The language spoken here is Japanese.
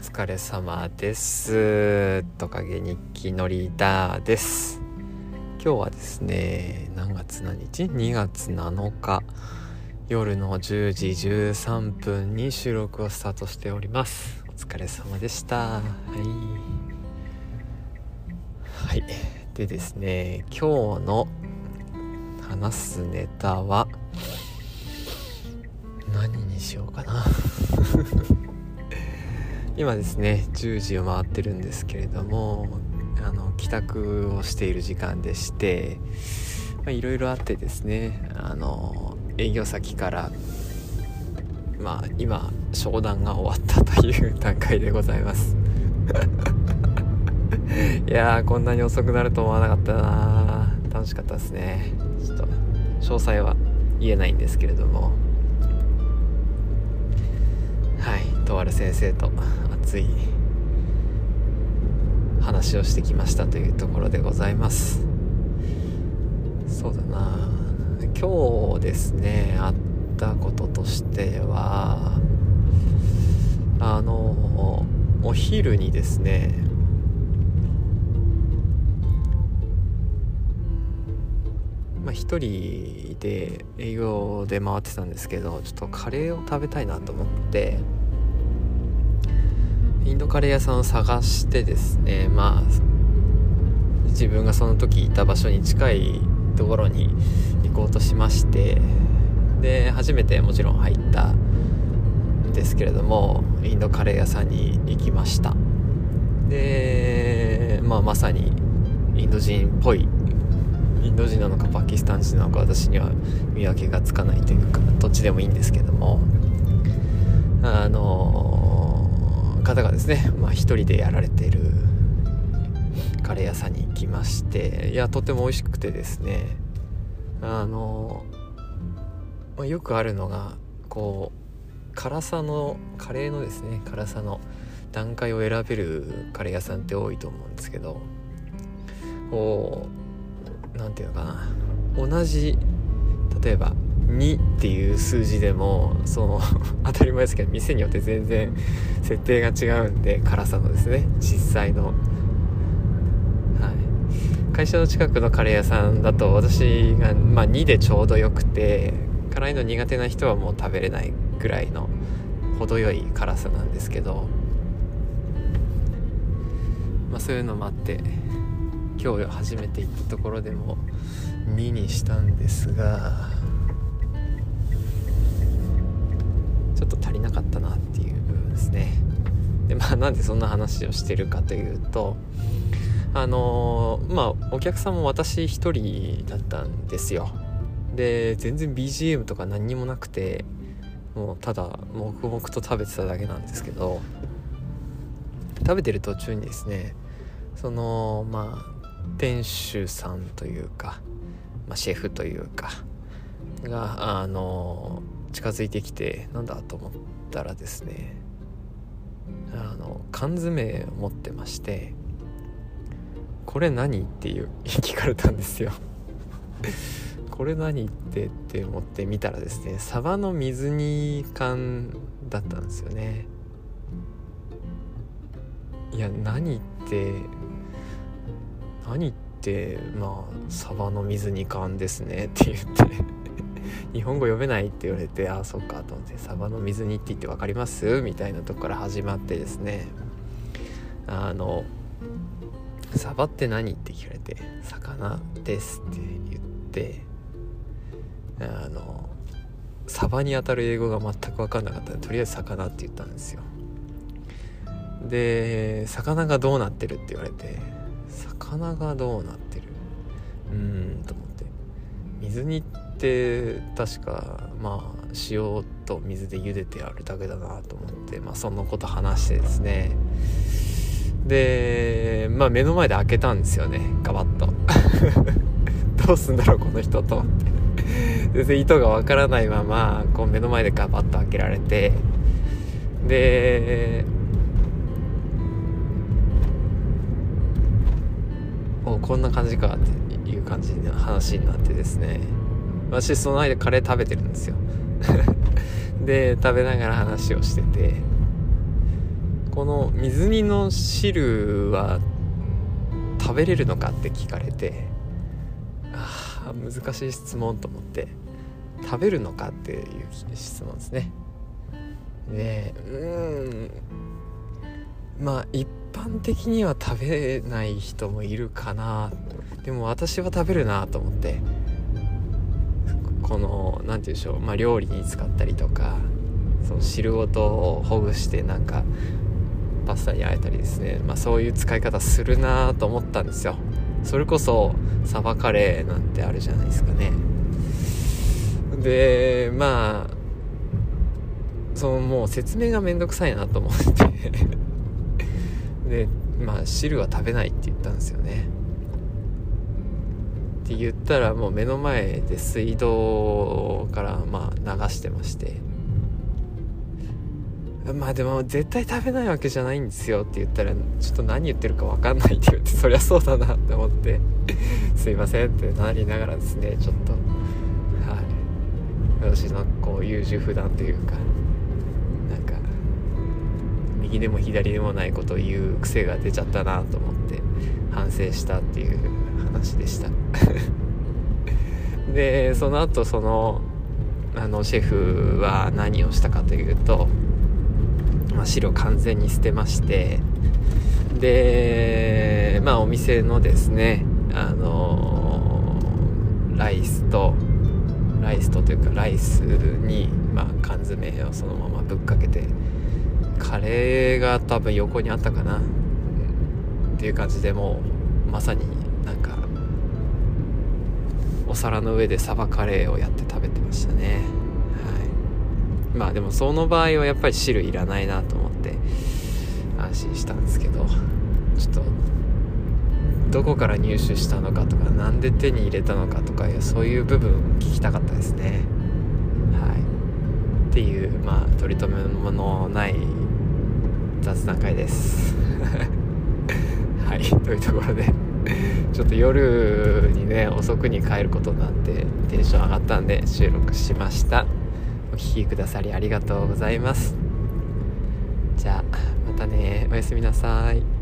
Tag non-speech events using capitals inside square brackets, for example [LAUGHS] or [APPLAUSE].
疲れ様です。トカゲ日記のリーダーです。今日はですね何月何日 ?2 月7日。夜の10時13分に収録をスタートしております。お疲れ様でした。はい。はい。でですね今日の話すネタは何にしようかな。今ですね10時を回ってるんですけれどもあの帰宅をしている時間でしていろいろあってですねあの営業先からまあ今商談が終わったという [LAUGHS] 段階でございます。[LAUGHS] いやーこんなに遅くなると思わなかったな楽しかったですね。ちょっと詳細は言えないんですけれども。はいとある先生と熱い話をしてきましたというところでございます。そうだな。今日ですねあったこととしてはあのお昼にですねまあ一人で営業で回ってたんですけどちょっとカレーを食べたいなと思ってインドカレー屋さんを探してですねまあ自分がその時いた場所に近いところに行こうとしましてで初めてもちろん入ったんですけれどもインドカレー屋さんに行きました。でまあまさにインド人っぽいインド人なのかパキスタン人なのか私には見分けがつかないというかどっちでもいいんですけどもあの方がですね、まあ、一人でやられているカレー屋さんに行きましていやとても美味しくてですねあの、まあ、よくあるのがこう辛さのカレーのですね辛さの段階を選べるカレー屋さんって多いと思うんですけどこう何て言うのかな同じ例えば2っていう数字でもその [LAUGHS] 当たり前ですけど店によって全然設定が違うんで辛さのですね。実際の、はい、会社の近くのカレー屋さんだと私が、まあ、2でちょうどよくて辛いの苦手な人はもう食べれないぐらいの程よい辛さなんですけど、まあ、そういうのもあって今日初めて行ったところでも2にしたんですがちょっと足りなかったなっていう部分ですね。でまあなんでそんな話をしてるかというとあのー、まあお客さんも私一人だったんですよ。で全然 BGM とか何にもなくてもうただ黙々と食べてただけなんですけど食べてる途中にですねそのまあ店主さんというか、まあ、シェフというかがあの近づいてきてなんだと思ったらですねあの缶詰を持ってまして「これ何?」っていう [LAUGHS] 聞かれたんですよ [LAUGHS] これ何ってって思って見たらですねサバの水煮缶だったんですよねいや何って何ってまあサバの水煮缶ですねって言って [LAUGHS] 日本語読めないって言われてああそっかと思ってサバの水煮って言って分かります？みたいなとこから始まってですね。あのサバって何？って聞かれて魚ですって言ってあのサバに当たる英語が全く分かんなかったのでとりあえず魚って言ったんですよ。で魚がどうなってるって言われて魚がどうなってる？うーんと思って。水煮って確かまあ塩と水で茹でてあるだけだなと思ってまあそのこと話してですね。でまあ目の前で開けたんですよね。ガバッと。[LAUGHS] どうすんだろうこの人と。思って全然意図がわからないままこう目の前でガバッと開けられて。でおこんな感じかっていう感じの話になってですね。私その間カレー食べてるんですよ。[LAUGHS] で食べながら話をしてて。この水煮の汁は食べれるのかって聞かれてあ難しい質問と思って食べるのかっていう質問ですね。でうんまあ一般的には食べない人もいるかな。でも私は食べるなと思って。この何て言うんでしょう、まあ、料理に使ったりとかその汁ごとをほぐしてなんかパスタにあえたりですね、まあ、そういう使い方するなと思ったんですよ。それこそサバカレーなんてあるじゃないですかね。でまあそのもう説明がめんどくさいなと思って。でまあ汁は食べないって言ったんですよね。って言ったらもう目の前で水道からまあ流してまして。まあでも絶対食べないわけじゃないんですよって言ったらちょっと何言ってるか分かんないって言ってそりゃそうだなって思ってすいませんってなりながらですねちょっと。はい。私のこう優柔不断というかなんか右でも左でもないことを言う癖が出ちゃったなと思って。反省したっていう話でした。[LAUGHS] でその後そのあのシェフは何をしたかというと、まあ、汁を完全に捨てましてでまあお店のですねあのライスとライスとというかライスに、まあ、缶詰をそのままぶっかけてカレーが多分横にあったかな、っていう感じでもうまさになんかお皿の上でサバカレーをやって食べてましたね。はい。まあでもその場合はやっぱり汁いらないなと思って安心したんですけどちょっとどこから入手したのかとか何で手に入れたのかとかそういう部分聞きたかったですね。はい。っていうまあ取り留めのない雑談会です。はい [LAUGHS] というところで。[LAUGHS] ちょっと夜にね遅くに帰ることになってテンション上がったんで収録しました。お聴きくださりありがとうございます。じゃあまたね。おやすみなさい。